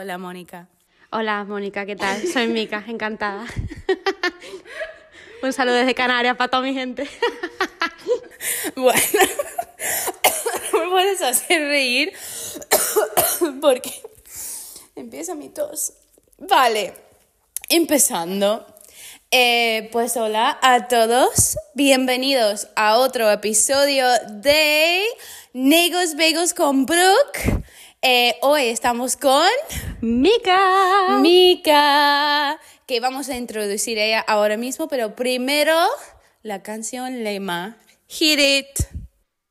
Hola, Mónica. Hola, Mónica, ¿qué tal? Soy Mica, encantada. Un saludo desde Canarias para toda mi gente. Bueno, me puedes hacer reír porque empieza mi tos. Vale, empezando. Eh, pues hola a todos, bienvenidos a otro episodio de Negos Bagels con Brooke. Eh, hoy estamos con Mica. Mika, que vamos a introducir ella ahora mismo, pero primero la canción Lema. Hit it.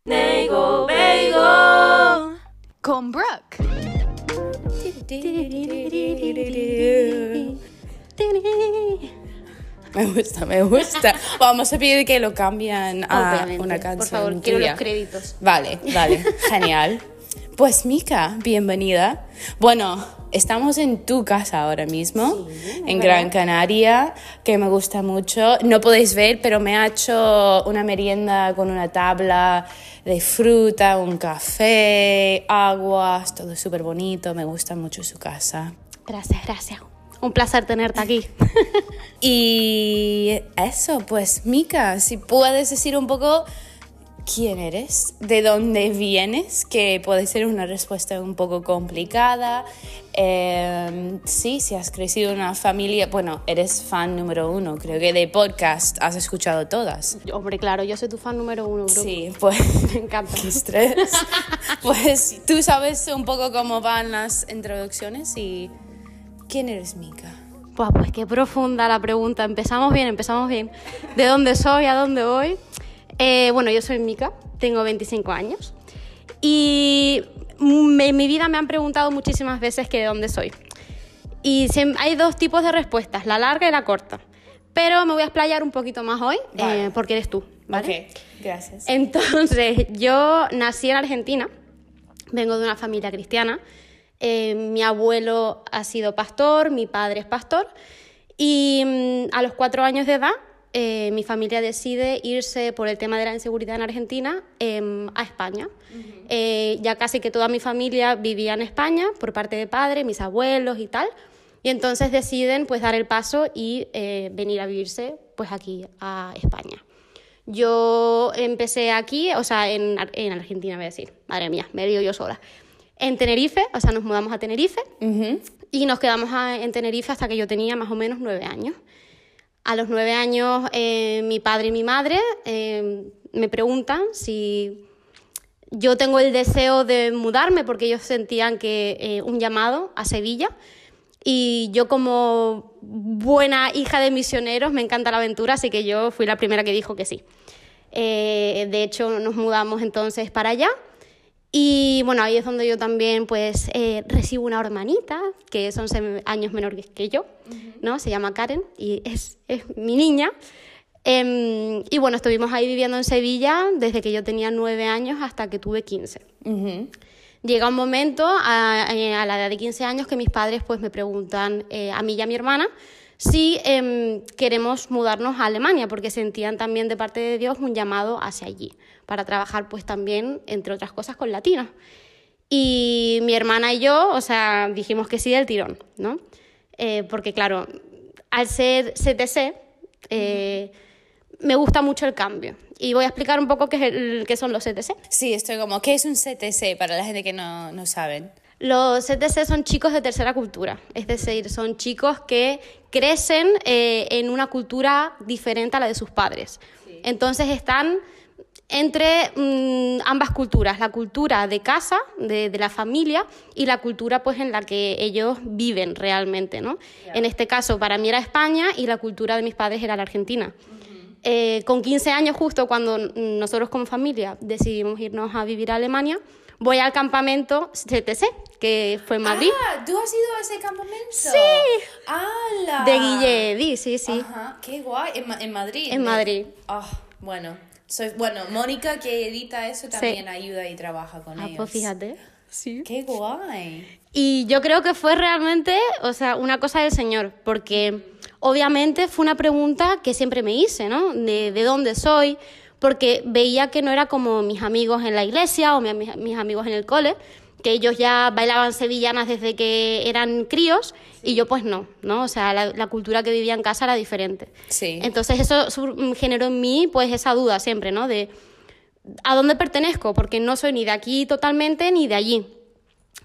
Nego Bagel. Con Brooke. Me gusta, me gusta. Vamos a pedir que lo cambien a Obviamente. una canción. Por favor, quiero tuya. los créditos. Vale, vale, genial. Pues Mika, bienvenida. Bueno, estamos en tu casa ahora mismo, en Gran Canaria, que me gusta mucho. No podéis ver, pero me ha hecho una merienda con una tabla de fruta, un café, aguas, todo súper bonito. Me gusta mucho su casa. Gracias, gracias. Un placer tenerte aquí. Y eso, pues Mika, si puedes decir un poco quién eres, de dónde vienes, que puede ser una respuesta un poco complicada. Eh, sí, si has crecido en una familia, bueno, eres fan número uno, creo que de podcast has escuchado todas. Hombre, claro, yo soy tu fan número uno, bro. Sí, pues Me encanta. estrés. pues tú sabes un poco cómo van las introducciones y quién eres Mika. Buah, pues qué profunda la pregunta. Empezamos bien, empezamos bien. ¿De dónde soy? ¿A dónde voy? Eh, bueno, yo soy Mica, tengo 25 años. Y en mi vida me han preguntado muchísimas veces que de dónde soy. Y hay dos tipos de respuestas, la larga y la corta. Pero me voy a explayar un poquito más hoy, Vale. eh, porque eres tú, ¿vale? Ok, gracias. Entonces, yo nací en Argentina, vengo de una familia cristiana. Eh, mi abuelo ha sido pastor, mi padre es pastor. Y mm, a los cuatro años de edad, eh, mi familia decide irse por el tema de la inseguridad en Argentina em, a España. Eh, ya casi que toda mi familia vivía en España por parte de padre, mis abuelos y tal. Y entonces deciden pues dar el paso y eh, venir a vivirse pues aquí a España. Yo empecé aquí, o sea, en, Ar- en Argentina, voy a decir, madre mía, me lío yo sola. En Tenerife, o sea, nos mudamos a Tenerife y nos quedamos a- en Tenerife hasta que yo tenía más o menos nueve años. A los nueve años, eh, mi padre y mi madre eh, me preguntan si yo tengo el deseo de mudarme porque ellos sentían que eh, un llamado a Sevilla y yo como buena hija de misioneros me encanta la aventura, así que yo fui la primera que dijo que sí. De hecho, nos mudamos entonces para allá y bueno, ahí es donde yo también pues eh, recibo una hermanita que son once años menor que- yo, ¿no? Se llama Karen y es, es mi niña. Em, y bueno, estuvimos ahí viviendo en Sevilla desde que yo tenía nueve años hasta que tuve 15. Ujú. Llega un momento a, eh, a la edad de 15 años que mis padres pues me preguntan eh, a mí y a mi hermana si em, queremos mudarnos a Alemania porque sentían también de parte de Dios un llamado hacia allí para trabajar pues también entre otras cosas con latinos. Y mi hermana y yo, o sea, dijimos que sí del tirón, ¿no? Eh, porque claro, al ser CTC, eh, me gusta mucho el cambio. Y voy a explicar un poco qué, es el- qué son los CTC. Sí, estoy como, ¿qué es un CTC para la gente que no, no saben? Los CTC son chicos de tercera cultura, es decir, son chicos que crecen eh, en una cultura diferente a la de sus padres. Entonces están entre mm, ambas culturas, la cultura de casa, de, de la familia, y la cultura pues en la que ellos viven realmente, ¿no? En este caso, para mí era España y la cultura de mis padres era la Argentina. Eh, con 15 años, justo cuando nosotros como familia decidimos irnos a vivir a Alemania, voy al campamento CTC, que fue en Madrid, Ah, ¿tú has ido a ese campamento? Sí. ¡Hala! de Guilledi, sí, sí. Ajá, qué guay. En, en Madrid. En. Madrid. Ah, bueno. Soy, bueno, Mónica que edita eso también ayuda y trabaja con Ah, ellos. pues fíjate. Qué guay. Y yo creo que fue realmente, o sea, una cosa del Señor, porque obviamente fue una pregunta que siempre me hice, ¿no? De, de dónde soy, porque veía que no era como mis amigos en la iglesia o mi- mis, mis amigos en el cole, que ellos ya bailaban sevillanas desde que eran críos y yo pues no, ¿no? O sea, la, la cultura que vivía en casa era diferente. Sí. Entonces eso sur- generó en mí pues esa duda siempre, ¿no? De a dónde pertenezco, porque no soy ni de aquí totalmente ni de allí.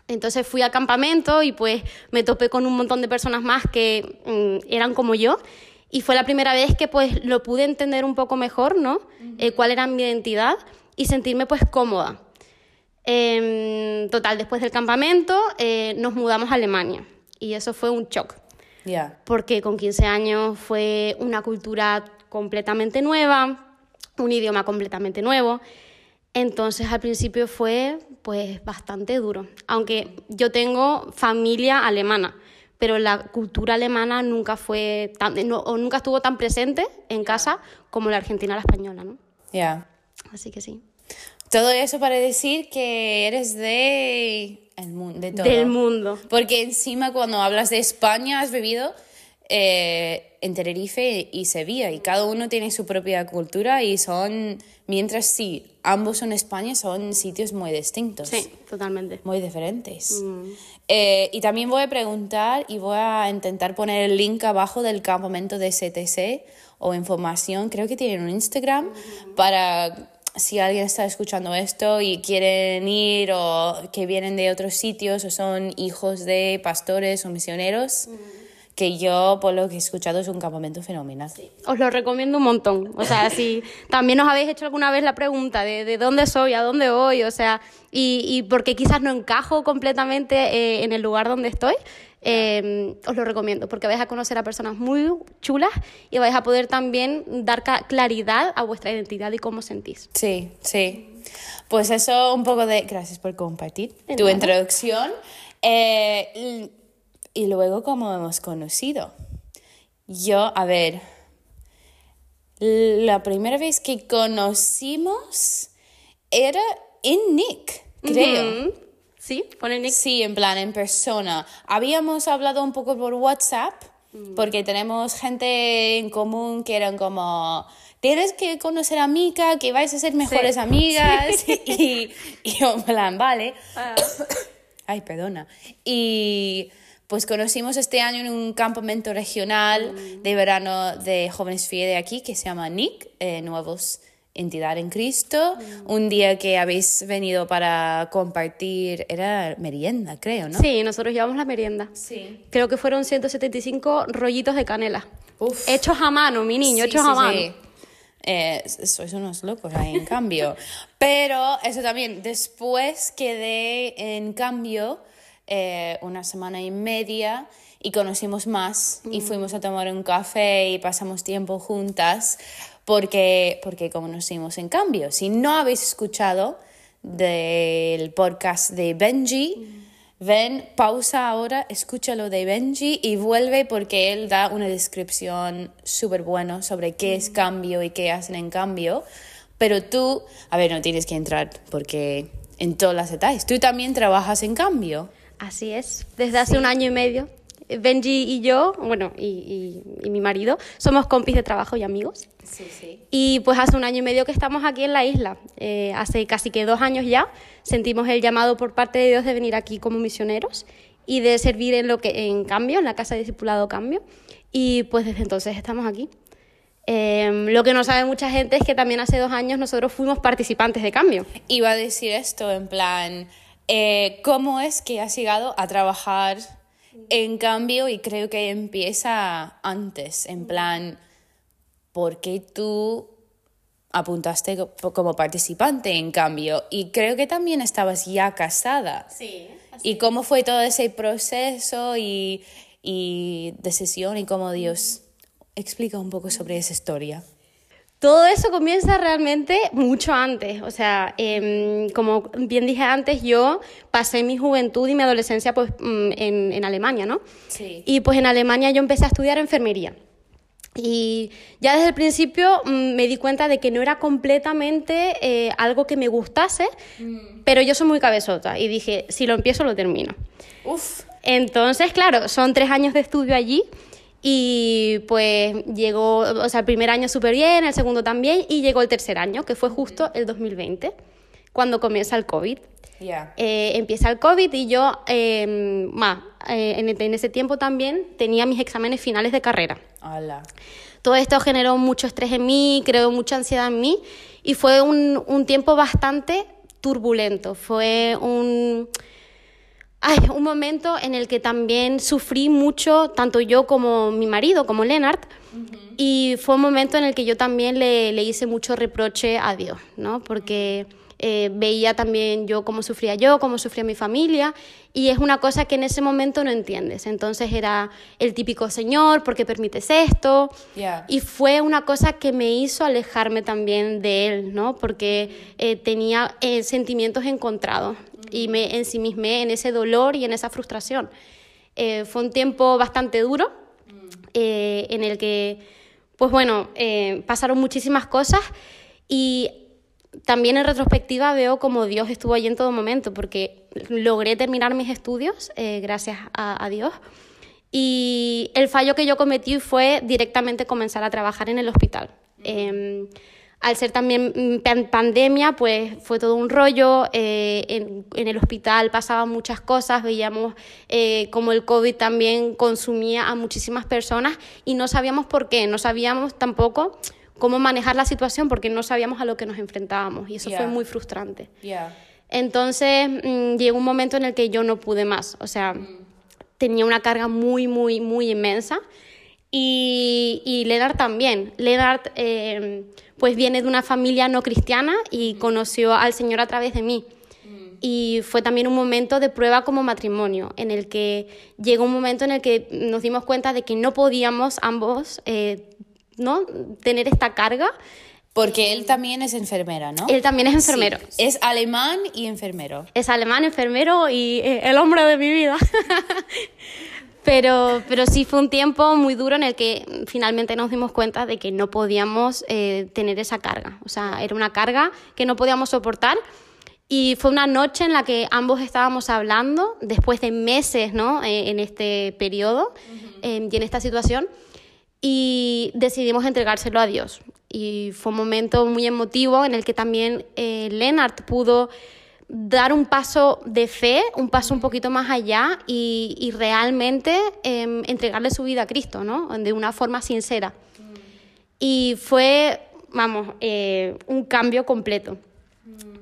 Entonces fui al campamento y pues me topé con un montón de personas más que mm, eran como yo y fue la primera vez que pues lo pude entender un poco mejor, ¿no? Eh, cuál era mi identidad y sentirme pues cómoda. Em, total, después del campamento eh, nos mudamos a Alemania y eso fue un shock Ya. porque con 15 años fue una cultura completamente nueva, un idioma completamente nuevo. Entonces al principio fue pues bastante duro, aunque yo tengo familia alemana, pero la cultura alemana nunca fue tan, no- o nunca estuvo tan presente en casa como la argentina o la española, ¿no? Ya. Así que sí. Todo eso para decir que eres de, el mu- de todo. Del mundo. Porque encima cuando hablas de España has vivido eh, en Tenerife y Sevilla y cada uno tiene su propia cultura y son, mientras sí, ambos son España, son sitios muy distintos. Sí, totalmente. Muy diferentes. Eh, y también voy a preguntar y voy a intentar poner el link abajo del campamento de CTC o información. Creo que tienen un Instagram para si alguien está escuchando esto y quieren ir o que vienen de otros sitios o son hijos de pastores o misioneros. Que yo, por lo que he escuchado, es un campamento fenomenal. Os lo recomiendo un montón. O sea, si también os habéis hecho alguna vez la pregunta de, de dónde soy, a dónde voy, o sea, y, y porque quizás no encajo completamente eh, en el lugar donde estoy, eh, os lo recomiendo, porque vais a conocer a personas muy chulas y vais a poder también dar claridad a vuestra identidad y cómo sentís. Sí, sí. Pues eso, un poco de... Gracias por compartir tu introducción. Eh, y, luego, ¿cómo hemos conocido? Yo, a ver, la primera vez que conocimos era en Nick, creo. Mm, Sí, pone Nick. Sí, en plan, en persona. Habíamos hablado un poco por WhatsApp, porque tenemos gente en común que eran como, tienes que conocer a Mika, que vais a ser mejores amigas. Y, y yo, en plan, vale. Ay, perdona. Y pues conocimos este año en un campamento regional de verano de jóvenes FIE de aquí, que se llama NIC, eh, Nuevos Entidad en Cristo. Un día que habéis venido para compartir, era merienda, creo, ¿no? Sí, nosotros llevamos la merienda. Sí. Creo que fueron 175 rollitos de canela. Uf. Hechos a mano, mi niño, Sí, hechos sí, a mano. sí. Eh, sois unos locos ahí, en cambio. Pero eso también, después quedé en cambio eh, una semana y media y conocimos más y fuimos a tomar un café y pasamos tiempo juntas porque, porque conocimos en cambio. Si no habéis escuchado del podcast de Benji, Ven, pausa ahora, escúchalo de Benji y vuelve porque él da una descripción súper buena sobre qué es cambio y qué hacen en cambio. Pero tú, a ver, no tienes que entrar porque en todas las etapas, tú también trabajas en cambio. Así es, desde hace un año y medio. Benji y yo, bueno, y, y- y mi marido, somos compis de trabajo y amigos. Sí, sí. Y pues hace un año y medio que estamos aquí en la isla. Eh, hace casi que dos años ya sentimos el llamado por parte de Dios de venir aquí como misioneros y de servir en lo que en cambio, en la casa de discipulado cambio. Y pues desde entonces estamos aquí. Eh, lo que no sabe mucha gente es que también hace dos años nosotros fuimos participantes de cambio. Iba a decir esto en plan, eh, ¿cómo es que has llegado a trabajar en cambio? Y creo que empieza antes, en plan, ¿por qué tú apuntaste co- como participante en cambio? Y creo que también estabas ya casada. Sí. ¿Y cómo fue todo ese proceso y, y decisión y cómo Dios explica un poco sobre esa historia? Todo eso comienza realmente mucho antes. O sea, em, como bien dije antes, yo pasé mi juventud y mi adolescencia pues, mm, en, en Alemania, ¿no? Sí. Y pues en Alemania yo empecé a estudiar enfermería. Y ya desde el principio mm, me di cuenta de que no era completamente eh, algo que me gustase, pero yo soy muy cabezota y dije, si lo empiezo, lo termino. Uf. Entonces, claro, son tres años de estudio allí y pues llegó, o sea, el primer año súper bien, el segundo también y llegó el tercer año, que fue justo el 2020, cuando comienza el COVID. Ya. Eh, empieza el COVID y yo, eh, ma, eh, en, en ese tiempo también tenía mis exámenes finales de carrera. Hola. Todo esto generó mucho estrés en mí, creó mucha ansiedad en mí y fue un, un tiempo bastante turbulento. Fue un, ay, un momento en el que también sufrí mucho, tanto yo como mi marido, como Leonard, y fue un momento en el que yo también le, le hice mucho reproche a Dios, ¿no? Porque eh, veía también yo cómo sufría yo, cómo sufría mi familia, y es una cosa que en ese momento no entiendes. Entonces era el típico Señor, ¿por qué permites esto? Y fue una cosa que me hizo alejarme también de Él, ¿no? Porque eh, tenía eh, sentimientos encontrados y me ensimismé en ese dolor y en esa frustración. Eh, fue un tiempo bastante duro eh, en el que, pues bueno, eh, pasaron muchísimas cosas y también en retrospectiva veo como Dios estuvo allí en todo momento, porque logré terminar mis estudios eh, gracias a, a Dios. Y el fallo que yo cometí fue directamente comenzar a trabajar en el hospital. Eh, al ser también mm, pan- pandemia, pues fue todo un rollo. eh, en, en el hospital pasaban muchas cosas, veíamos eh, como el COVID también consumía a muchísimas personas y no sabíamos por qué, no sabíamos tampoco cómo manejar la situación porque no sabíamos a lo que nos enfrentábamos y eso fue muy frustrante. Entonces mm, llegó un momento en el que yo no pude más, o sea, tenía una carga muy, muy, muy inmensa. Y, y Lennart también. Lennart eh, pues viene de una familia no cristiana y conoció al Señor a través de mí. Y fue también un momento de prueba como matrimonio, en el que llegó un momento en el que nos dimos cuenta de que no podíamos ambos eh, ¿no? tener esta carga. Porque él también es enfermera, ¿no? Él también es enfermero. Sí, Es alemán y enfermero. es alemán, enfermero y eh, el hombre de mi vida. pero, pero sí fue un tiempo muy duro en el que finalmente nos dimos cuenta de que no podíamos eh, tener esa carga. O sea, era una carga que no podíamos soportar. Y fue una noche en la que ambos estábamos hablando, después de meses ¿no? Eh, en este periodo eh, y en esta situación, y decidimos entregárselo a Dios. Y fue un momento muy emotivo en el que también eh, Lennart pudo dar un paso de fe, un paso un poquito más allá y, y realmente eh, entregarle su vida a Cristo, ¿no? De una forma sincera. Y fue, vamos, eh, un cambio completo.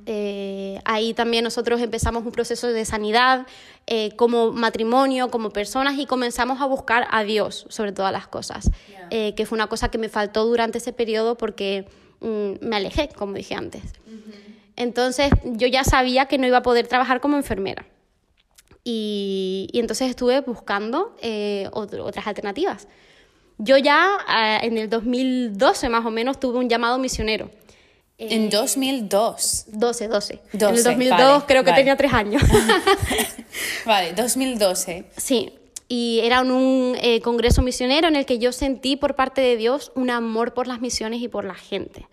Eh, ahí también nosotros empezamos un proceso de sanidad eh, como matrimonio, como personas y comenzamos a buscar a Dios sobre todas las cosas, eh, que fue una cosa que me faltó durante ese periodo porque mm, me alejé, como dije antes. Entonces yo ya sabía que no iba a poder trabajar como enfermera. Y, y entonces estuve buscando eh, otro- otras alternativas. Yo ya ah, en el 2012 más o menos tuve un llamado misionero. En 2002. 12, 12. en el 12, 2002 vale, creo que vale. tenía tres años. Vale, 2012. sí, y era un, eh, congreso misionero en el que yo sentí por parte de Dios un amor por las misiones y por la gente.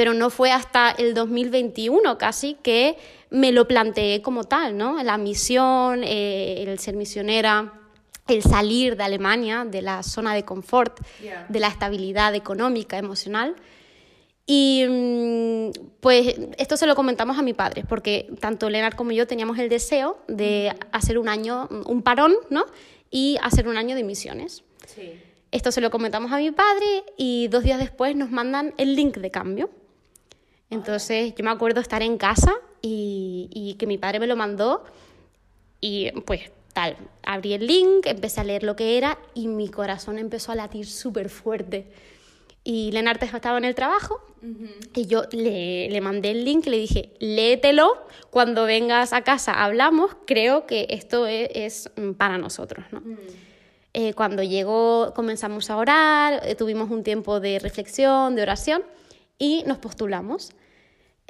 Pero no fue hasta el 2021 casi que me lo planteé como tal, ¿no? La misión, eh, el ser misionera, el salir de Alemania, de la zona de confort, Yeah. de la estabilidad económica, emocional. Y mm, pues esto se lo comentamos a mi padre, porque tanto Leonard como yo teníamos el deseo de hacer un año, un parón, ¿no? Y hacer un año de misiones. Sí. Esto se lo comentamos a mi padre y dos días después nos mandan el link de cambio. Entonces yo me acuerdo estar en casa y, y que mi padre me lo mandó y pues tal, abrí el link, empecé a leer lo que era y mi corazón empezó a latir súper fuerte. Y Lenarte estaba en el trabajo y yo le, le mandé el link y le dije, léetelo, cuando vengas a casa hablamos, creo que esto es, es, mm, para nosotros, ¿no? Eh, cuando llegó comenzamos a orar, eh, tuvimos un tiempo de reflexión, de oración y nos postulamos.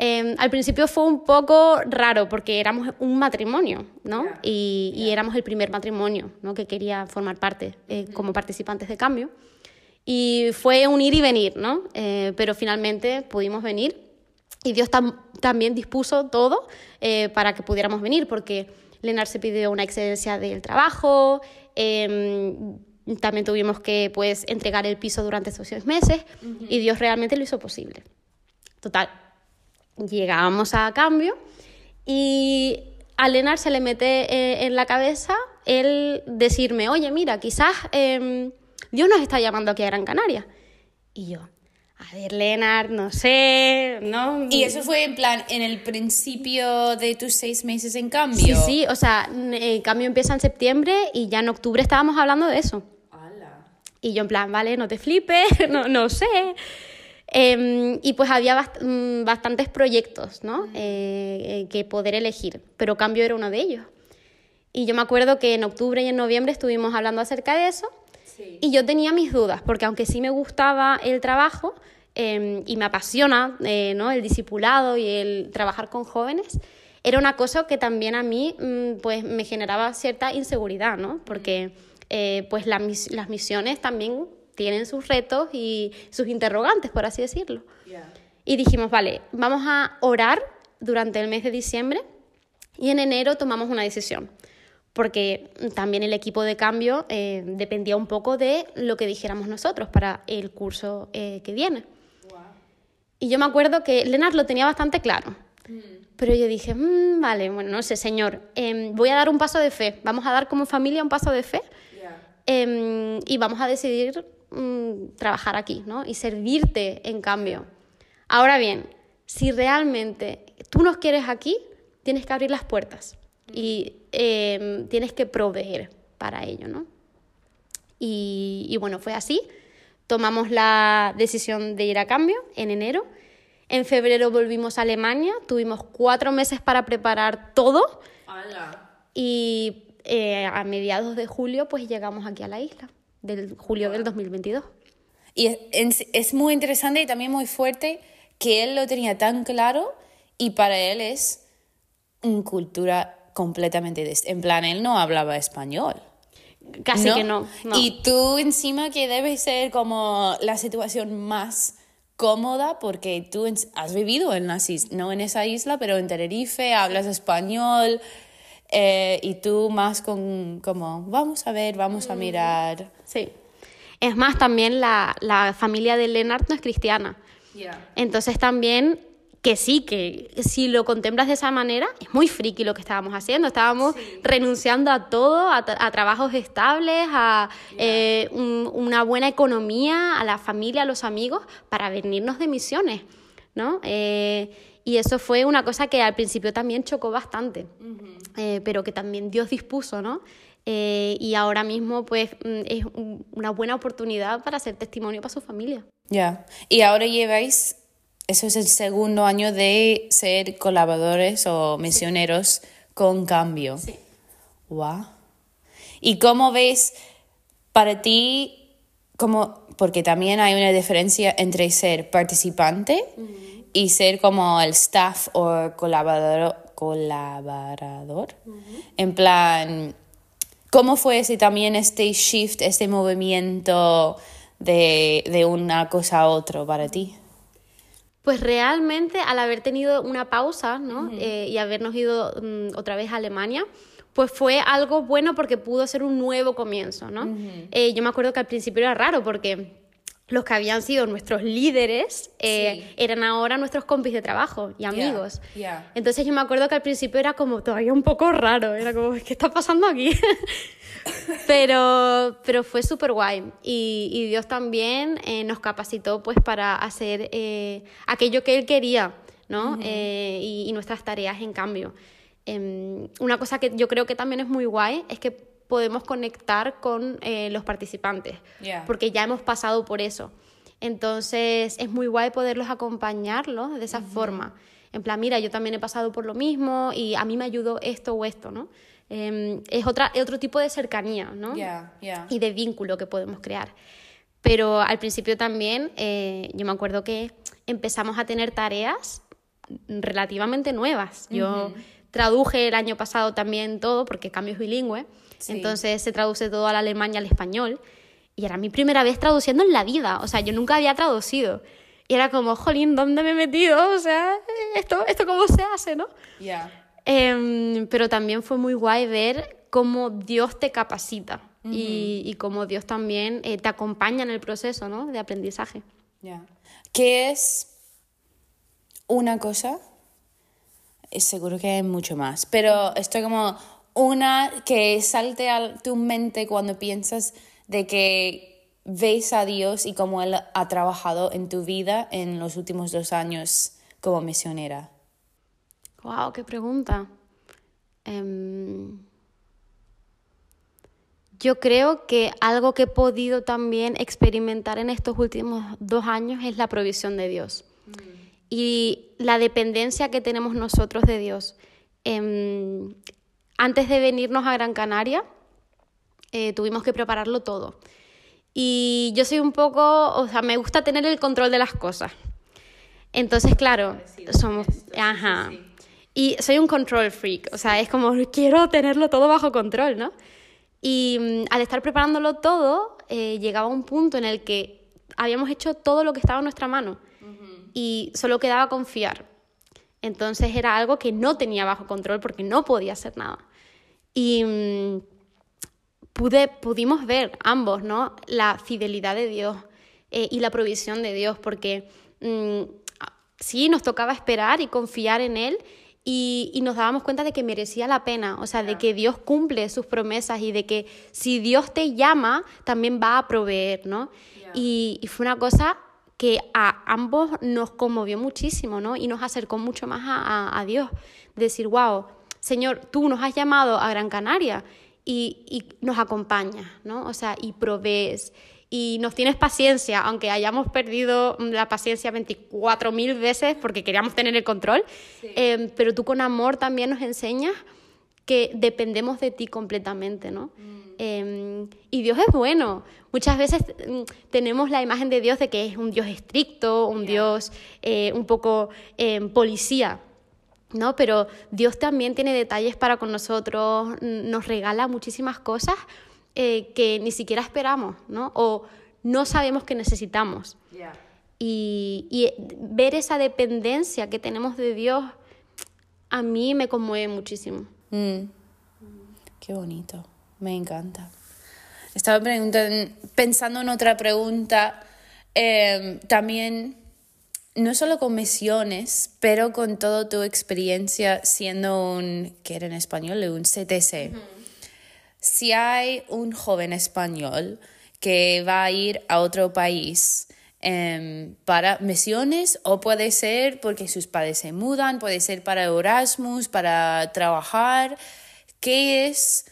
Eh, al principio fue un poco raro porque éramos un matrimonio, ¿no? Ya, Y, y éramos el primer matrimonio, ¿no? Que quería formar parte eh, como participantes de cambio. Y fue un ir y venir, ¿no? Eh, pero finalmente pudimos venir y Dios tam- también dispuso todo eh, para que pudiéramos venir, porque Lenar se pidió una excedencia del trabajo, eh, también tuvimos que pues, entregar el piso durante esos seis meses y Dios realmente lo hizo posible. Total, llegábamos a cambio Y a Lenar se le mete eh, en la cabeza el decirme, oye, mira, quizás em, Dios nos está llamando aquí a Gran Canaria. Y yo, a ver, Lenar, no sé, ¿no? Y eso fue en plan, en el principio de tus seis meses en cambio. Sí, sí, o sea, el cambio empieza en septiembre y ya en octubre estábamos hablando de eso. Y yo en plan, vale, no te flipes, no, no sé. Em, y pues había mm, bastantes proyectos ¿no? Eh, eh, que poder elegir, pero cambio era uno de ellos. Y yo me acuerdo que en octubre y en noviembre estuvimos hablando acerca de eso y yo tenía mis dudas, porque aunque sí me gustaba el trabajo em, y me apasiona eh, ¿no? el discipulado y el trabajar con jóvenes, era una cosa que también a mí mm, pues me generaba cierta inseguridad, ¿no? porque pues las misiones también tienen sus retos y sus interrogantes, por así decirlo. Y dijimos, vale, vamos a orar durante el mes de diciembre y en enero tomamos una decisión, porque también el equipo de cambio eh, dependía un poco de lo que dijéramos nosotros para el curso eh, que viene. Y yo me acuerdo que Leonard lo tenía bastante claro. Mm. Pero yo dije, mm, vale, bueno, no sé, señor, em, voy a dar un paso de fe. Vamos a dar como familia un paso de fe em, y vamos a decidir Mm, trabajar aquí, ¿no? Y servirte en cambio. Ahora bien, si realmente tú nos quieres aquí, tienes que abrir las puertas y em, tienes que proveer para ello, ¿no? Y, bueno, fue así. Tomamos la decisión de ir a cambio en enero. En febrero volvimos a Alemania, tuvimos cuatro meses para preparar todo. Y eh, a mediados de julio pues llegamos aquí a la isla del julio del 2022. Y es, es, muy interesante y también muy fuerte que él lo tenía tan claro y para él es una cultura completamente En plan, él no hablaba español. Casi que no, Y tú encima que debe ser como la situación más cómoda porque tú has vivido en, no en esa isla, pero en Tenerife, hablas español, eh, y tú más con como, vamos a ver, vamos a mirar. Sí. Es más, también la, la familia de Lennart no es cristiana. Entonces también que sí, que si lo contemplas de esa manera, es muy friki lo que estábamos haciendo. Estábamos renunciando a todo, a, trabajos estables, a eh, una buena economía, a la familia, a los amigos, para venirnos de misiones, ¿no? Eh, y eso fue una cosa que al principio también chocó bastante, eh, pero que también Dios dispuso, ¿no? Eh, y ahora mismo pues mm, es una buena oportunidad para hacer testimonio para su familia. Ya, y ahora lleváis, eso es el segundo año de ser colaboradores o misioneros con cambio. Sí. Wow. ¿Y cómo ves para ti, como, porque también hay una diferencia entre ser participante y ser como el staff o colaborador, colaborador. En plan, ¿cómo fue ese también este shift, este movimiento de, de una cosa a otra para ti? Pues realmente al haber tenido una pausa ¿no? Eh, y habernos ido mm, otra vez a Alemania, pues fue algo bueno porque pudo ser un nuevo comienzo, ¿no? Eh, yo me acuerdo que al principio era raro porque los que habían sido nuestros líderes eh, eran ahora nuestros compis de trabajo y amigos. Entonces yo me acuerdo que al principio era como todavía un poco raro, era como, ¿qué está pasando aquí? pero, pero fue súper guay y, Dios también eh, nos capacitó pues para hacer eh, aquello que Él quería, ¿no? y, y, nuestras tareas en cambio. Em, una cosa que yo creo que también es muy guay es que podemos conectar con eh, los participantes, porque ya hemos pasado por eso. Entonces es muy guay poderlos acompañarlos de esa forma. En plan, mira, yo también he pasado por lo mismo y a mí me ayudó esto o esto, ¿no? Em, es otra, otro tipo de cercanía, ¿no? Y de vínculo que podemos crear. Pero al principio también, eh, yo me acuerdo que empezamos a tener tareas relativamente nuevas. Yo traduje el año pasado también todo, porque cambio es bilingüe. Entonces se traduce todo al alemán y al español. Y era mi primera vez traduciendo en la vida. O sea, yo nunca había traducido. Y era como, jolín, ¿dónde me he metido? O sea, ¿esto, esto cómo se hace, no? Em, pero también fue muy guay ver cómo Dios te capacita y, cómo Dios también eh, te acompaña en el proceso ¿no? de aprendizaje. Yeah. ¿Qué es una cosa seguro que hay mucho más, pero estoy como una que salte a tu mente cuando piensas de que ves a Dios y cómo Él ha trabajado en tu vida en los últimos dos años como misionera. Wow, qué pregunta. Em, yo creo que algo que he podido también experimentar en estos últimos dos años es la provisión de Dios mm. Y la dependencia que tenemos nosotros de Dios. Em, antes de venirnos a Gran Canaria, eh, tuvimos que prepararlo todo. Y yo soy un poco, o sea, me gusta tener el control de las cosas. Entonces, claro, somos, ajá. Y soy un control freak, o sea, es como quiero tenerlo todo bajo control, ¿no? Y mm, al estar preparándolo todo, eh, llegaba un punto en el que habíamos hecho todo lo que estaba en nuestra mano y solo quedaba confiar. Entonces era algo que no tenía bajo control porque no podía hacer nada. Y mm, pude, pudimos ver ambos, ¿no? La fidelidad de Dios eh, y la provisión de Dios, porque mm, sí, nos tocaba esperar y confiar en Él y, nos dábamos cuenta de que merecía la pena, o sea, de que Dios cumple sus promesas y de que si Dios te llama, también va a proveer, ¿no? Y, fue una cosa que a ambos nos conmovió muchísimo, ¿no? Y nos acercó mucho más a, a, Dios. Decir, wow, Señor, tú nos has llamado a Gran Canaria y, y nos acompañas, ¿no? O sea, y provees y nos tienes paciencia, aunque hayamos perdido la paciencia 24.000 veces porque queríamos tener el control, em, pero tú con amor también nos enseñas que dependemos de ti completamente, ¿no? Mm. Em, y Dios es bueno. Muchas veces mm, tenemos la imagen de Dios de que es un Dios estricto, un Dios eh, un poco em, policía. ¿no? Pero Dios también tiene detalles para con nosotros, nos regala muchísimas cosas eh, que ni siquiera esperamos, ¿no? O no sabemos que necesitamos. Y, ver esa dependencia que tenemos de Dios a mí me conmueve muchísimo. Mm. Qué bonito, me encanta. Estaba pensando en otra pregunta, em, también, no solo con misiones, pero con toda tu experiencia siendo un, que era en español, un CTC si hay un joven español que va a ir a otro país em, para misiones o puede ser porque sus padres se mudan, puede ser para Erasmus, para trabajar, ¿qué es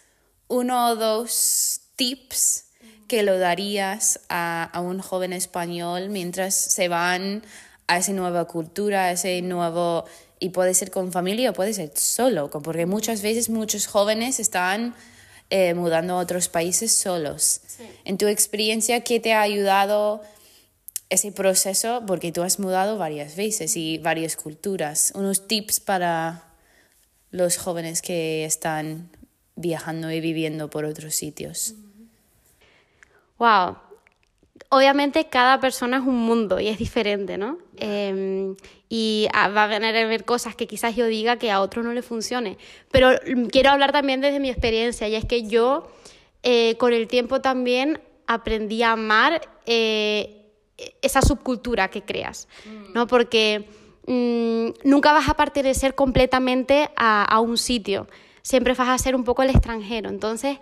uno o dos tips que lo darías a, a un joven español mientras se van a esa nueva cultura, a ese nuevo... Y puede ser con familia o puede ser solo, porque muchas veces muchos jóvenes están eh, mudando a otros países solos. En tu experiencia, ¿qué te ha ayudado ese proceso? Porque tú has mudado varias veces y varias culturas. Unos tips para los jóvenes que están viajando y viviendo por otros sitios. Wow, obviamente cada persona es un mundo y es diferente, ¿no? Em, y va a venir a ver cosas que quizás yo diga que a otro no le funcione. Pero quiero hablar también desde mi experiencia y es que yo eh, con el tiempo también aprendí a amar eh, esa subcultura que creas, mm. ¿no? Porque mm, nunca vas a pertenecer completamente a, a un sitio siempre vas a ser un poco el extranjero. Entonces,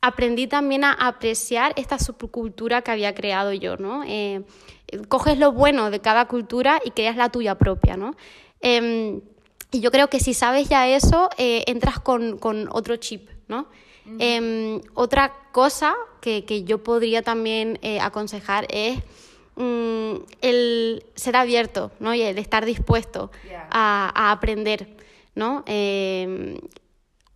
aprendí también a apreciar esta subcultura que había creado yo, ¿no? Eh, coges lo bueno de cada cultura y creas la tuya propia, ¿no? Em, y yo creo que si sabes ya eso, eh, entras con, otro chip, ¿no? Em, otra cosa que, yo podría también eh, aconsejar es mm, el ser abierto, ¿no? Y el estar dispuesto a, a, aprender, ¿no?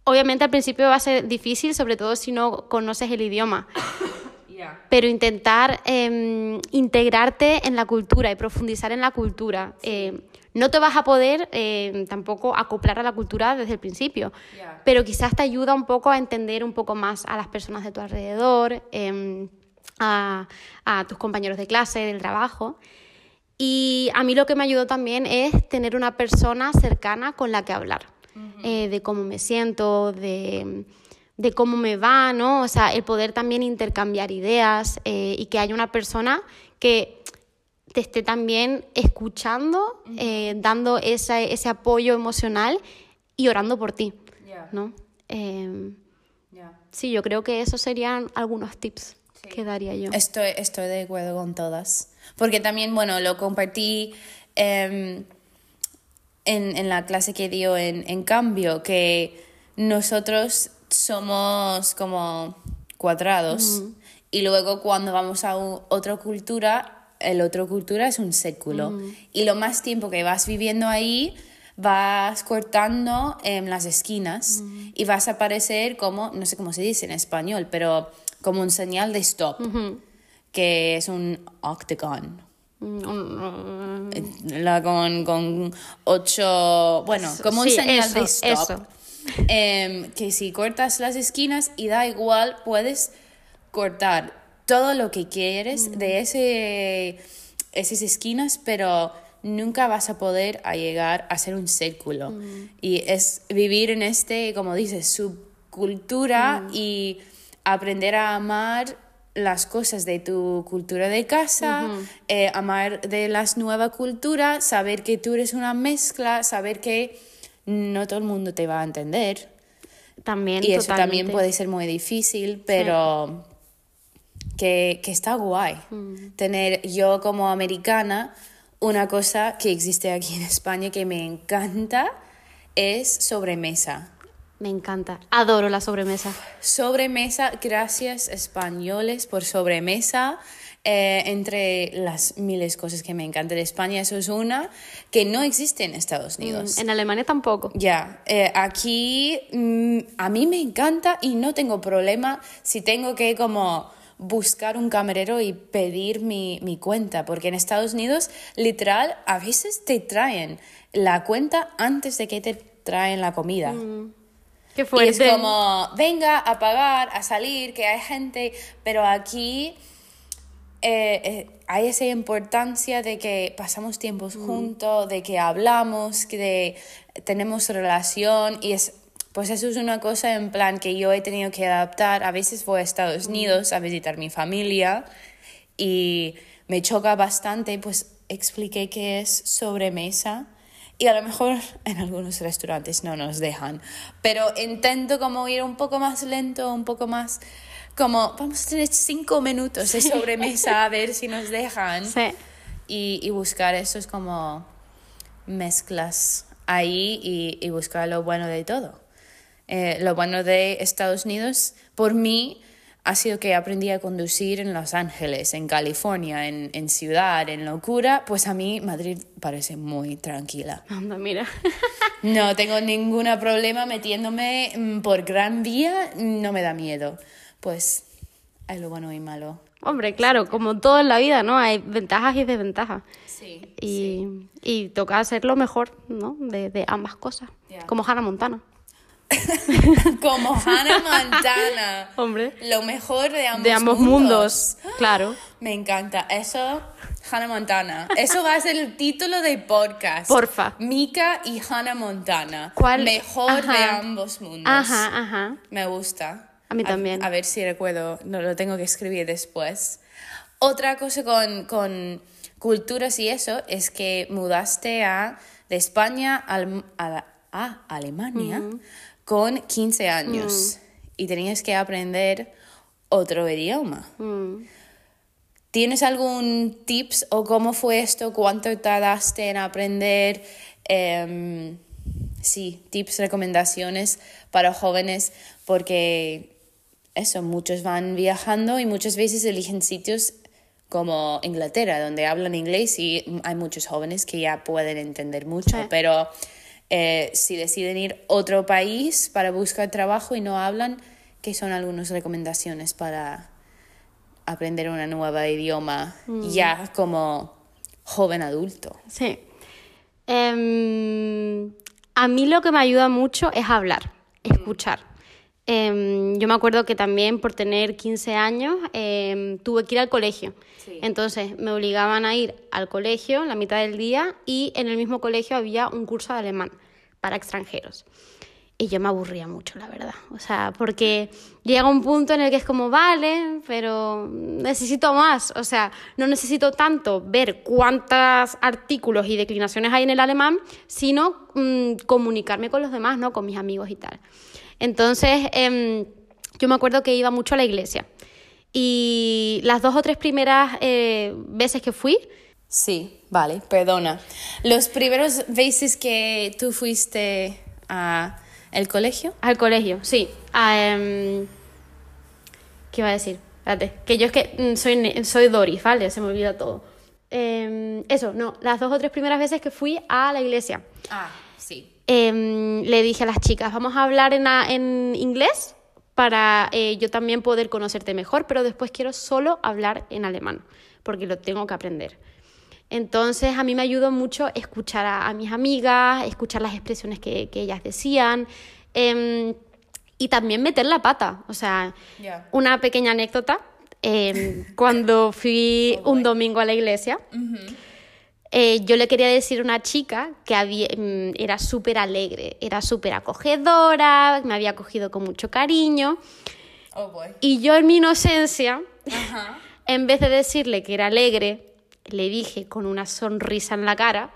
Em, Obviamente al principio va a ser difícil, sobre todo si no conoces el idioma. Pero intentar em, integrarte en la cultura y profundizar en la cultura. Em, no te vas a poder em, tampoco acoplar a la cultura desde el principio, pero quizás te ayuda un poco a entender un poco más a las personas de tu alrededor, a, a tus compañeros de clase, del trabajo. Y a mí lo que me ayudó también es tener una persona cercana con la que hablar. Eh, de cómo me siento, de, cómo me va, ¿no? O sea, el poder también intercambiar ideas eh, y que haya una persona que te esté también escuchando, eh, dando esa- ese apoyo emocional y orando por ti. ¿no? Eh, Ya. sí, yo creo que esos serían algunos tips que daría yo. Estoy, estoy de acuerdo con todas. Porque también, bueno, lo compartí em, en, en la clase que dio en, en cambio, que nosotros somos como cuadrados y luego cuando vamos a u- otra cultura, el otro cultura es un círculo. Y lo más tiempo que vas viviendo ahí, vas cortando en las esquinas y vas a aparecer como, no sé cómo se dice en español, pero como un señal de stop, que es un octagon. Mm, La con, con ocho, bueno, como un Sí, señal de eso, stop. eso. Em, que si cortas las esquinas y da igual, puedes cortar todo lo que quieres Mm. de ese, esas esquinas, pero nunca vas a poder a llegar a ser un círculo. Mm. Y es vivir en este, como dices, subcultura Mm. y aprender a amar las cosas de tu cultura de casa, eh, amar de las nuevas culturas, saber que tú eres una mezcla, saber que no todo el mundo te va a entender. También, Y eso también puede ser muy difícil, pero que, que está guay. Mm. Tener yo como americana una cosa que existe aquí en España que me encanta es sobremesa. Me encanta. Adoro la sobremesa. Sobremesa, gracias españoles por sobremesa. Eh, entre las miles cosas que me encantan de España, eso es una que no existe en Estados Unidos. En Alemania tampoco. Ya, eh, aquí mm, a mí me encanta y no tengo problema si tengo que como buscar un camarero y pedir mi, mi cuenta, porque en Estados Unidos literal a veces te traen la cuenta antes de que te traen la comida. Qué Y fuerte. es como, venga a pagar, a salir, que hay gente, pero aquí eh, eh, hay esa importancia de que pasamos tiempos juntos, de que hablamos, que de- tenemos relación y es, pues eso es una cosa en plan que yo he tenido que adaptar. A veces voy a Estados Unidos a visitar mi familia y me choca bastante, pues expliqué que es sobremesa. Y a lo mejor en algunos restaurantes no nos dejan, pero intento como ir un poco más lento, un poco más como vamos a tener cinco minutos de sobremesa a ver si nos dejan Sí. y, y buscar esos como mezclas ahí y, y buscar lo bueno de todo. Eh, lo bueno de Estados Unidos, por mí, ha sido que aprendí a conducir en Los Ángeles, en California, en, en ciudad, en locura. Pues a mí Madrid parece muy tranquila. Anda, mira. No tengo ningún problema metiéndome mm, por Gran Vía, no me da miedo. Pues hay lo bueno y malo. Hombre, claro, como todo en la vida, ¿no? Hay ventajas y desventajas. Sí. Y, y toca hacer lo mejor, ¿no? De, de ambas cosas. Ya. Como Hannah Montana. Como Hannah Montana. Hombre. Lo mejor de ambos, de ambos mundos. Claro. Me encanta. Eso, Hannah Montana. Eso va a ser el título del podcast. Porfa. Mika y Hannah Montana. ¿Cuál? Mejor de ambos mundos. Ajá, ajá. Me gusta. A mí también. A, ver si recuerdo. No lo tengo que escribir después. Otra cosa con, con culturas y eso es que mudaste a, de España al- a Alemania con 15 años y tenías que aprender otro idioma. Mm. ¿Tienes algún tips o cómo fue esto? ¿Cuánto tardaste en aprender? Em, sí, tips, recomendaciones para jóvenes, porque eso, muchos van viajando y muchas veces eligen sitios como Inglaterra, donde hablan inglés y hay muchos jóvenes que ya pueden entender mucho, Sí. pero eh, si deciden ir a otro país para buscar trabajo y no hablan, ¿qué son algunas recomendaciones para aprender un nuevo idioma ya como joven adulto? Sí. Em, a mí lo que me ayuda mucho es hablar, escuchar. Em, yo me acuerdo que también por tener 15 años em, tuve que ir al colegio. Sí. Entonces me obligaban a ir al colegio la mitad del día y en el mismo colegio había un curso de alemán para extranjeros. Y yo me aburría mucho, la verdad. O sea, porque llega un punto en el que es como, vale, pero necesito más. O sea, no necesito tanto ver cuántos artículos y declinaciones hay en el alemán, sino mm, comunicarme con los demás, ¿no? Con mis amigos y tal. Entonces, em, yo me acuerdo que iba mucho a la iglesia. Y las dos o tres primeras eh, veces que fui, Sí, vale, perdona. Los primeros veces que tú fuiste a el colegio. Al colegio, sí. Em, ¿Qué iba a decir? Espérate, que yo es que mm, soy, soy Doris, ¿vale? Se me olvida todo. Em, eso, no, las dos o tres primeras veces que fui a la iglesia. Ah, sí. Em, le dije a las chicas, vamos a hablar en, en inglés para eh, yo también poder conocerte mejor, pero después quiero solo hablar en alemán, porque lo tengo que aprender. Entonces a mí me ayudó mucho escuchar a, mis amigas, escuchar las expresiones que, ellas decían em, y también meter la pata. O sea, una pequeña anécdota. Em, cuando fui oh, un domingo a la iglesia, eh, yo le quería decir a una chica que había, em, era súper alegre, era súper acogedora, me había acogido con mucho cariño. Oh, y yo en mi inocencia, en vez de decirle que era alegre, le dije con una sonrisa en la cara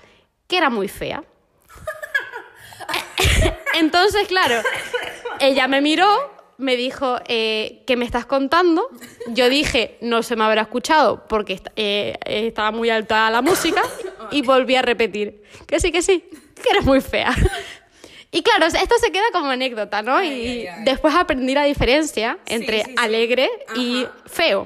que era muy fea. Entonces, claro, ella me miró, me dijo, eh, ¿qué me estás contando? Yo dije, no se me habrá escuchado porque eh, estaba muy alta la música y volví a repetir, que sí, que sí, que eres muy fea. Y claro, esto se queda como anécdota, ¿no? y después aprendí la diferencia entre alegre y feo.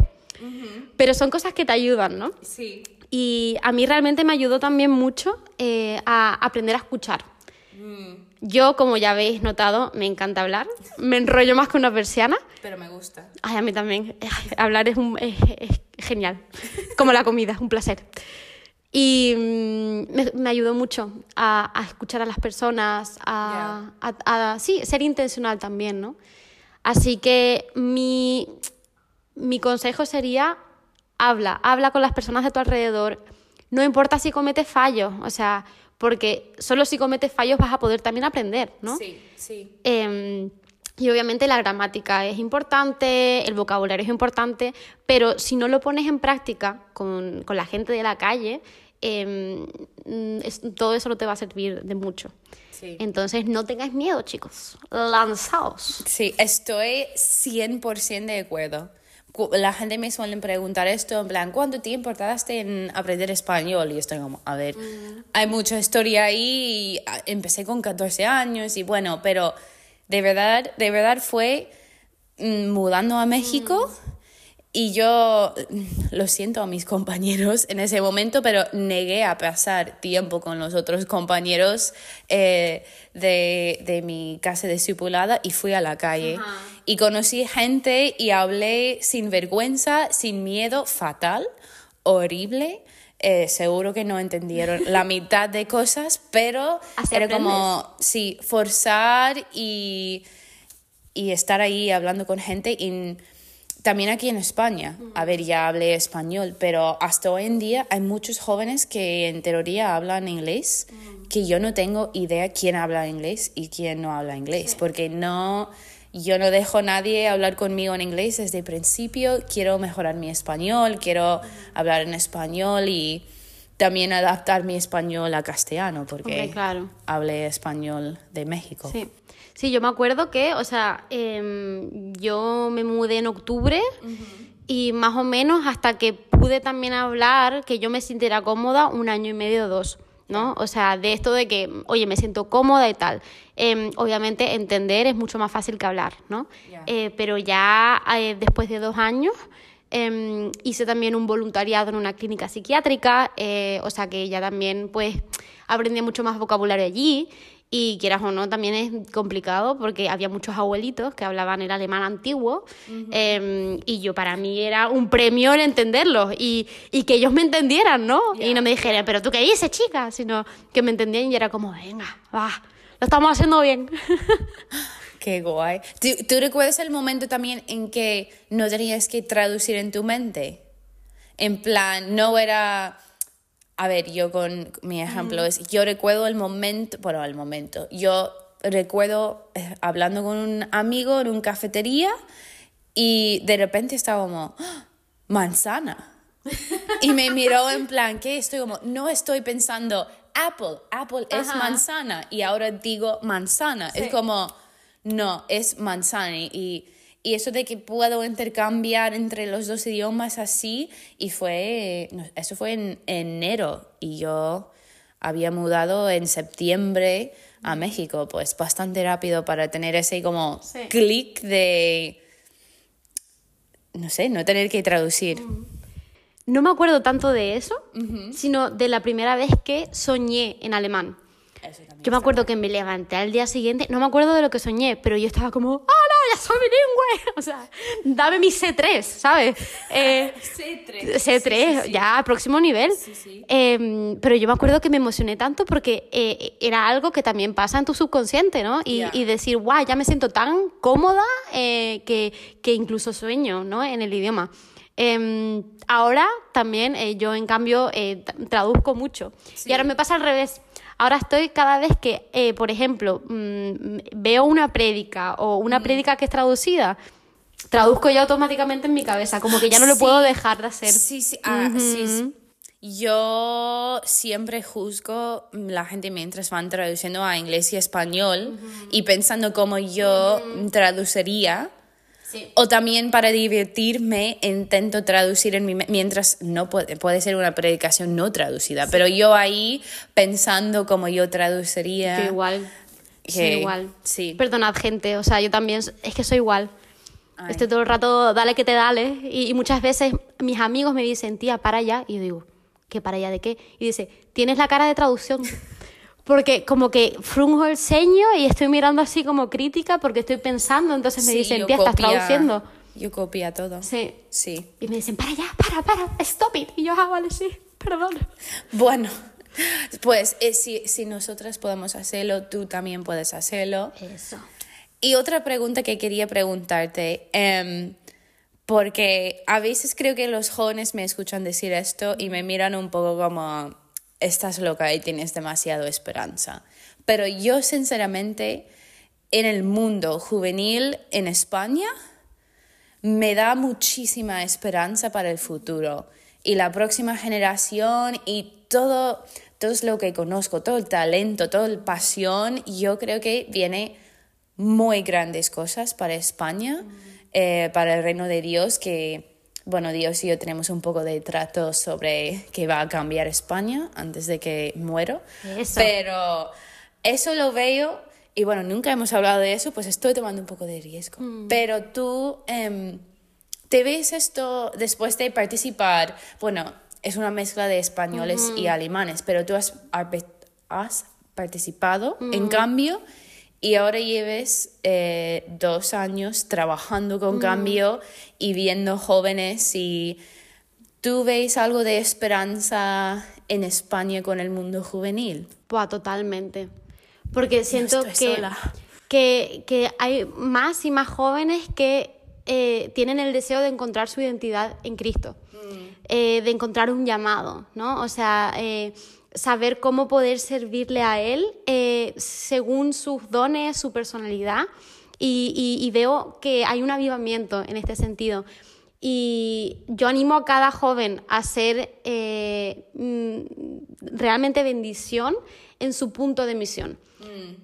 Pero son cosas que te ayudan, ¿no? Sí. Y a mí realmente me ayudó también mucho eh, a aprender a escuchar. Mm. Yo, como ya habéis notado, me encanta hablar. Me enrollo más que una persiana. Pero me gusta. Ay, a mí también. hablar es, genial. Como la comida, es un placer. Y mm, me, ayudó mucho a, escuchar a las personas, a, a, sí, ser intencional también, ¿no? Así que mi, mi consejo sería habla, habla con las personas de tu alrededor. No importa si cometes fallos, o sea, porque solo si cometes fallos vas a poder también aprender, ¿no? Sí, sí. Em, y obviamente la gramática es importante, el vocabulario es importante, pero si no lo pones en práctica con, la gente de la calle, em, todo eso no te va a servir de mucho. Sí. Entonces no tengáis miedo, chicos. Lanzaos. Sí, estoy 100% de acuerdo la gente me suele preguntar esto, en plan, ¿cuánto tiempo tardaste en aprender español? Y estoy como, a ver, mm. hay mucha historia ahí, y ah, empecé con 14 años y bueno, pero de verdad, de verdad fue mm, mudando a México. Mm. Y yo lo siento a mis compañeros en ese momento, pero negué a pasar tiempo con los otros compañeros eh, de, de, mi casa discipulada y fui a la calle. Y conocí gente y hablé sin vergüenza, sin miedo, fatal, horrible. Eh, seguro que no entendieron la mitad de cosas, pero era como, sí, forzar y, y estar ahí hablando con gente. Y, también aquí en España, a ver, ya hablé español, pero hasta hoy en día hay muchos jóvenes que en teoría hablan inglés, que yo no tengo idea quién habla inglés y quién no habla inglés, porque no, yo no dejo a nadie hablar conmigo en inglés desde el principio, quiero mejorar mi español, quiero hablar en español y también adaptar mi español a castellano, porque hablé español de México. Sí. Sí, yo me acuerdo que, o sea, em, yo me mudé en octubre y más o menos hasta que pude también hablar, que yo me sintiera cómoda, un año y medio o dos. ¿no? O sea, de esto de que, oye, me siento cómoda y tal. Em, obviamente entender es mucho más fácil que hablar, ¿no? Eh, pero ya eh, después de dos años em, hice también un voluntariado en una clínica psiquiátrica, eh, o sea que ya también pues aprendí mucho más vocabulario allí y quieras o no, también es complicado porque había muchos abuelitos que hablaban el alemán antiguo em, y yo para mí era un premio el entenderlos y, y que ellos me entendieran, ¿no? Y no me dijeran, pero tú qué dices, chica, sino que me entendían y era como, venga, va, lo estamos haciendo bien. Qué guay. ¿Tú, ¿Tú recuerdas el momento también en que no tenías que traducir en tu mente? En plan, no era a ver, yo con mi ejemplo es, yo recuerdo el momento, bueno, el momento, yo recuerdo eh, hablando con un amigo en una cafetería y de repente estaba como, ¡Ah! manzana. y me miró en plan, ¿qué? Estoy como, no estoy pensando Apple, Apple es Ajá. manzana y ahora digo manzana. Sí. Es como, no, es manzana y, y eso de que puedo intercambiar entre los dos idiomas así y fue, eso fue en enero y yo había mudado en septiembre a México, pues bastante rápido para tener ese como Sí. clic de, no sé, no tener que traducir. No me acuerdo tanto de eso, sino de la primera vez que soñé en alemán. Yo me acuerdo que me levanté al día siguiente, no me acuerdo de lo que soñé, pero yo estaba como, ¡ah, ya soy bilingüe! O sea, dame mi C3, ¿sabes? Eh, C3. C3, ya, próximo nivel. sí. Eh, pero yo me acuerdo que me emocioné tanto porque eh, era algo que también pasa en tu subconsciente, ¿no? Y, decir, guau, ya me siento tan cómoda eh, que, que incluso sueño, ¿no? En el idioma. Eh, ahora también yo, en cambio, tra- traduzco mucho. Y ahora me pasa al revés. Ahora estoy cada vez que, eh, por ejemplo, mm, veo una prédica o una prédica que es traducida, traduzco ya automáticamente en mi cabeza, como que ya no lo Sí. puedo dejar de hacer. Sí, sí, ah, sí, sí. Yo siempre juzgo la gente mientras van traduciendo a inglés y español y pensando cómo yo traduciría. Sí. O también para divertirme intento traducir en mi mientras no puede, puede ser una predicación no traducida, pero yo ahí pensando cómo yo traduciría. Yo igual. que- Soy igual. sí. Perdonad, gente. O sea, yo también. Es que soy igual. Ay. Estoy todo el rato, dale que te dale. Y, y muchas veces mis amigos me dicen, tía, para allá. Y yo digo, ¿qué para allá de qué? Y dice, tienes la cara de traducción. Porque como que frunjo el ceño y estoy mirando así como crítica porque estoy pensando. Entonces me Sí, dicen, tía, estás copia- traduciendo. Yo copia todo. Sí. Sí. Y me dicen, para allá, para, para, stop it. Y yo, ah, vale, sí, perdón. Bueno, pues eh, si, si nosotras podemos hacerlo, tú también puedes hacerlo. Eso. Y otra pregunta que quería preguntarte, em, porque a veces creo que los jóvenes me escuchan decir esto y me miran un poco como, estás loca y tienes demasiado esperanza. Pero yo sinceramente, en el mundo juvenil en España, me da muchísima esperanza para el futuro y la próxima generación y todo, todo lo que conozco, todo el talento, toda la pasión, yo creo que viene muy grandes cosas para España, eh, para el reino de Dios, que, bueno, Dios y yo tenemos un poco de trato sobre que va a cambiar España antes de que muero. Eso. Pero eso lo veo y bueno, nunca hemos hablado de eso, pues estoy tomando un poco de riesgo. Pero tú em, te ves esto después de participar, bueno, es una mezcla de españoles y alemanes, pero tú has participado en cambio y ahora lleves eh, dos años trabajando con cambio y viendo jóvenes y tú ves algo de esperanza en España con el mundo juvenil. Buah, totalmente. Porque siento que, que, que hay más y más jóvenes que eh, tienen el deseo de encontrar su identidad en Cristo, eh, de encontrar un llamado, ¿no? O sea, eh, saber cómo poder servirle a Él eh, según sus dones, su personalidad. Y, veo que hay un avivamiento en este sentido. Y yo animo a cada joven a ser eh, mm, realmente bendición en su punto de misión.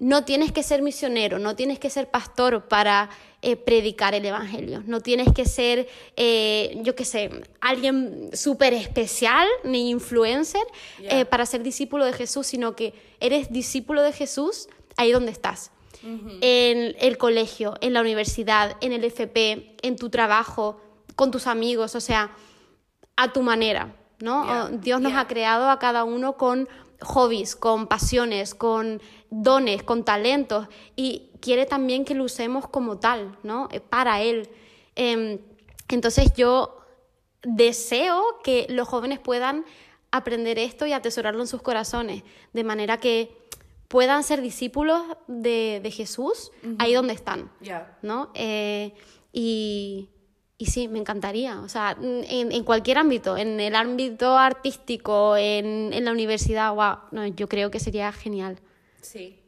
No tienes que ser misionero, no tienes que ser pastor para eh, predicar el Evangelio, no tienes que ser, eh, yo qué sé, alguien súper especial ni influencer eh, para ser discípulo de Jesús, sino que eres discípulo de Jesús ahí donde estás. En el colegio, en la universidad, en el FP, en tu trabajo, con tus amigos, o sea, a tu manera, ¿no? Yeah, Dios nos yeah. ha creado a cada uno con hobbies, con pasiones, con dones, con talentos y quiere también que lo usemos como tal, ¿no? Eh, Para Él. Em, entonces yo deseo que los jóvenes puedan aprender esto y atesorarlo en sus corazones, de manera que puedan ser discípulos de, de Jesús ahí donde están. Ya. ¿no? Eh, y, y sí, me encantaría. O sea, en, en cualquier ámbito, en el ámbito artístico, en, en la universidad, wow, no, yo creo que sería genial. Sí.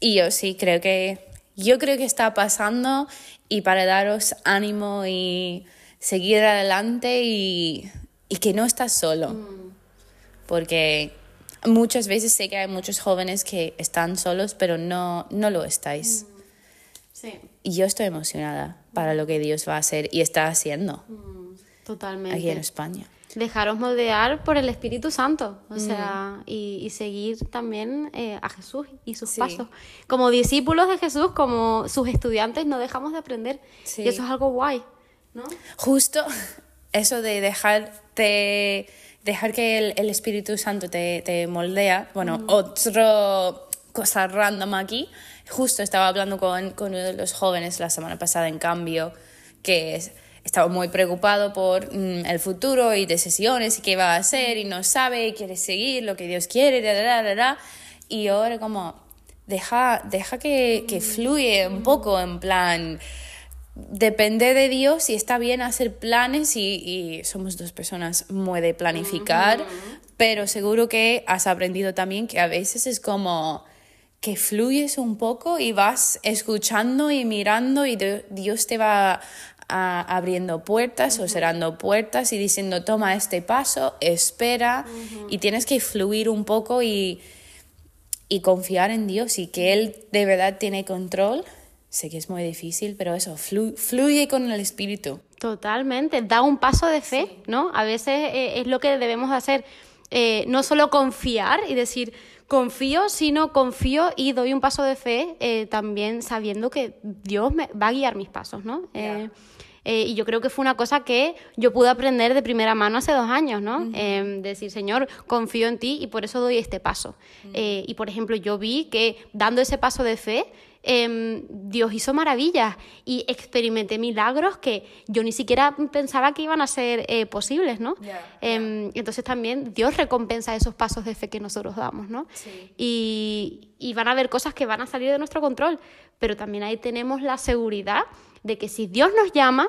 y yo sí creo que, yo creo que está pasando y para daros ánimo y seguir adelante y, y que no estás solo. Porque muchas veces sé que hay muchos jóvenes que están solos, pero no, no lo estáis. Sí. Y yo estoy emocionada para lo que Dios va a hacer y está haciendo Totalmente. aquí en España. Dejaros moldear por el Espíritu Santo, o sea, y, y seguir también eh, a Jesús y sus Sí. pasos. Como discípulos de Jesús, como sus estudiantes, no dejamos de aprender. Sí. Y eso es algo guay, ¿no? Justo eso de dejarte, dejar que el, el Espíritu Santo te, te moldea. Bueno, otro cosa random aquí. Justo estaba hablando con, con uno de los jóvenes la semana pasada en cambio, que es- estaba muy preocupado por mm, el futuro y decisiones y qué va a hacer y no sabe y quiere seguir lo que Dios quiere, da, da, da, da, da. y ahora como deja, deja que, que fluye un poco en plan depende de Dios y está bien hacer planes y, y somos dos personas muy de planificar, pero seguro que has aprendido también que a veces es como que fluyes un poco y vas escuchando y mirando y Dios te va a- abriendo puertas o cerrando puertas y diciendo toma este paso, espera y tienes que fluir un poco y, y confiar en Dios y que Él de verdad tiene control. Sé que es muy difícil, pero eso, flu- fluye con el Espíritu. Totalmente, da un paso de fe, ¿no? A veces eh, es lo que debemos hacer, eh, no solo confiar y decir confío, sino confío y doy un paso de fe eh, también sabiendo que Dios me va a guiar mis pasos, ¿no? Eh, eh, y yo creo que fue una cosa que yo pude aprender de primera mano hace dos años, ¿no? Eh, decir, Señor, confío en ti y por eso doy este paso. Eh, y por ejemplo, yo vi que dando ese paso de fe, em, Dios hizo maravillas y experimenté milagros que yo ni siquiera pensaba que iban a ser eh, posibles, ¿no? Ya, Em, entonces también Dios recompensa esos pasos de fe que nosotros damos, ¿no? Sí. Y, y van a haber cosas que van a salir de nuestro control, pero también ahí tenemos la seguridad de que si Dios nos llama,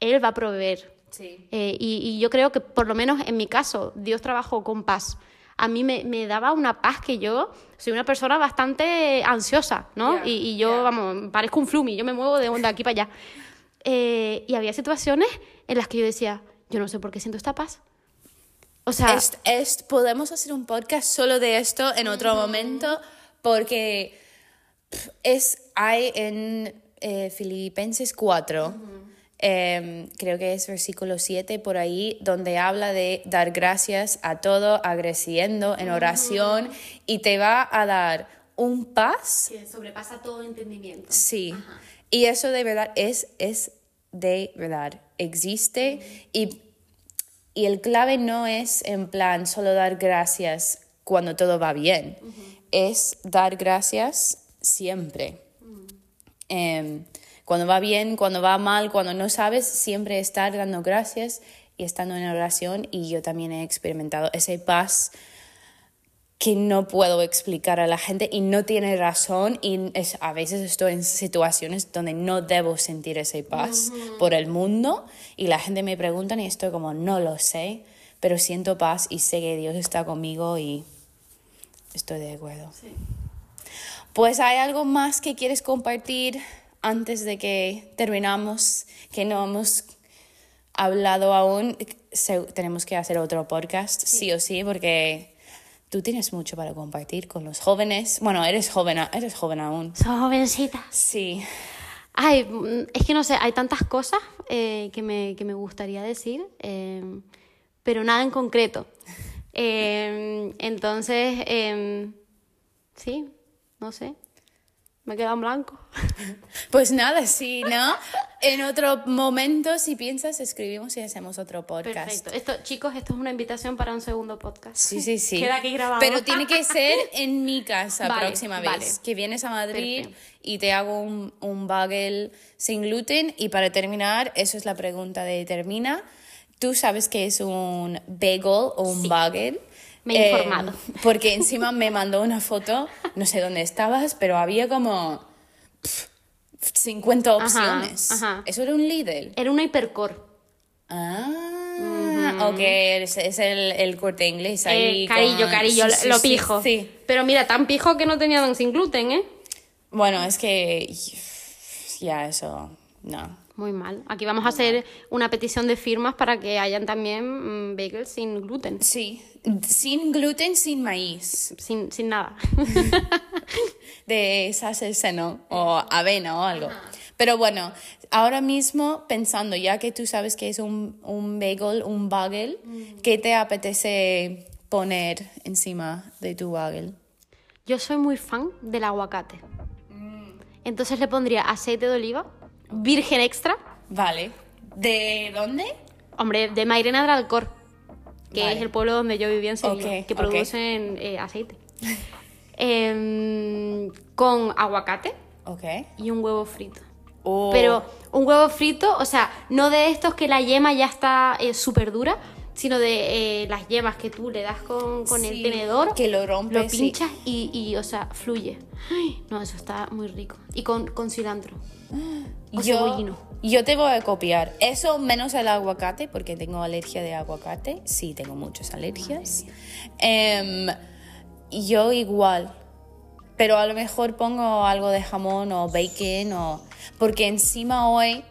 Él va a proveer. Sí. Eh, y, y yo creo que, por lo menos en mi caso, Dios trabajó con paz. A mí me, me daba una paz que yo soy una persona bastante ansiosa, ¿no? Y, y yo, ya. vamos, parezco un flumi, yo me muevo de, de aquí para allá. Eh, y había situaciones en las que yo decía, yo no sé por qué siento esta paz. O sea, Es- es- podemos hacer un podcast solo de esto en otro momento porque es hay en eh, Filipenses 4 em, creo que es versículo 7 por ahí donde habla de dar gracias a todo agradeciendo en oración y te va a dar un paz que sobrepasa todo entendimiento. Sí, y eso de verdad es, es de verdad, existe y, y el clave no es en plan solo dar gracias cuando todo va bien, es dar gracias siempre. Em, cuando va bien, cuando va mal, cuando no sabes, siempre estar dando gracias y estando en oración. Y yo también he experimentado ese paz que no puedo explicar a la gente y no tiene razón. Y es, a veces estoy en situaciones donde no debo sentir esa paz por el mundo. Y la gente me pregunta y estoy como no lo sé, pero siento paz y sé que Dios está conmigo y estoy de acuerdo. Sí. Pues hay algo más que quieres compartir antes de que terminamos, que no hemos hablado aún. Se- tenemos que hacer otro podcast, sí. o sí, porque tú tienes mucho para compartir con los jóvenes. Bueno, eres joven, eres joven aún. Soy jovencita. Sí. Ay, mm, es que no sé, hay tantas cosas eh, que, me, que me gustaría decir, eh, pero nada en concreto. Eh, entonces, eh, sí, no sé, me he quedado en blanco. Pues nada, sí, ¿no? En otro momento, si piensas, escribimos y hacemos otro podcast. Perfecto. Esto, chicos, esto es una invitación para un segundo podcast. Sí, sí, sí. Queda aquí grabado. Pero tiene que ser en mi casa Vale, próxima vez. vale. Que vienes a Madrid Perfecto. y te hago un, un bagel sin gluten. Y para terminar, eso es la pregunta de termina. ¿Tú sabes qué es un bagel o un bagel? Me he informado. Porque encima me mandó una foto, no sé dónde estabas, pero había como pf, 50 opciones. ajá. Eso era un Lidl. Era una hipercore. Ah, ok, es, es el, el corte inglés ahí. Eh, carillo, con- carillo, sí, sí, lo pijo. Sí. Pero mira, tan pijo que no tenían sin gluten, ¿eh? Bueno, es que ya eso, no. Muy mal. Aquí vamos a hacer una petición de firmas para que hayan también mm, bagels sin gluten. Sí, sin gluten, sin maíz. Sin, sin nada. de esas seno o avena o algo. Pero bueno, ahora mismo pensando, ya que tú sabes que es un, un bagel, un bagel, ¿qué te apetece poner encima de tu bagel? Yo soy muy fan del aguacate. Entonces le pondría aceite de oliva, virgen extra. Vale. ¿De dónde? Hombre, de Mairena del Alcor, que Vale. es el pueblo donde yo vivía en Sevilla, que producen eh, aceite. Em, con aguacate Ok. y un huevo frito. Oh. Pero un huevo frito, o sea, no de estos que la yema ya está eh, súper dura, sino de eh, las yemas que tú le das con, con el tenedor, que lo rompes, lo sí. pinchas y, y, o sea, fluye. Ay, no, eso está muy rico. Y con, con cilantro. O yo, cebollino. yo te voy a copiar. Eso menos el aguacate, porque tengo alergia de aguacate. Sí, tengo muchas alergias. Em, yo igual. Pero a lo mejor pongo algo de jamón o bacon o... Porque encima hoy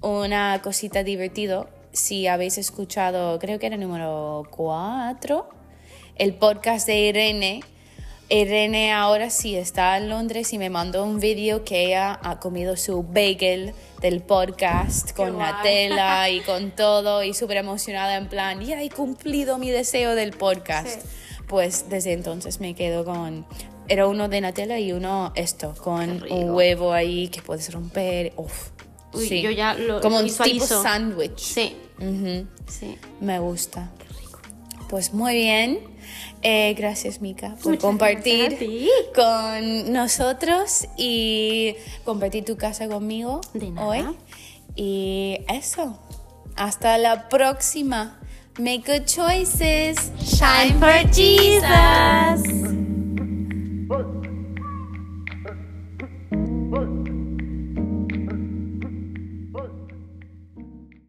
una cosita divertido. Si habéis escuchado, creo que era el número 4, el podcast de Irene. Irene ahora sí está en Londres y me mandó un vídeo que ella ha comido su bagel del podcast con guay. Nutella y con todo y súper emocionada en plan, ya he cumplido mi deseo del podcast. Pues desde entonces me quedo con... Era uno de Nutella y uno esto, con Qué rico. un huevo ahí que puedes romper. Uf, Uy, sí. yo ya lo Como un visualizo. tipo sándwich. Sí, sí. Me gusta. Pues muy bien. Eh, gracias, Mika, por Muchas compartir con nosotros y compartir tu casa conmigo De nada. hoy. Y eso. Hasta la próxima. Make good choices. Shine for Jesus.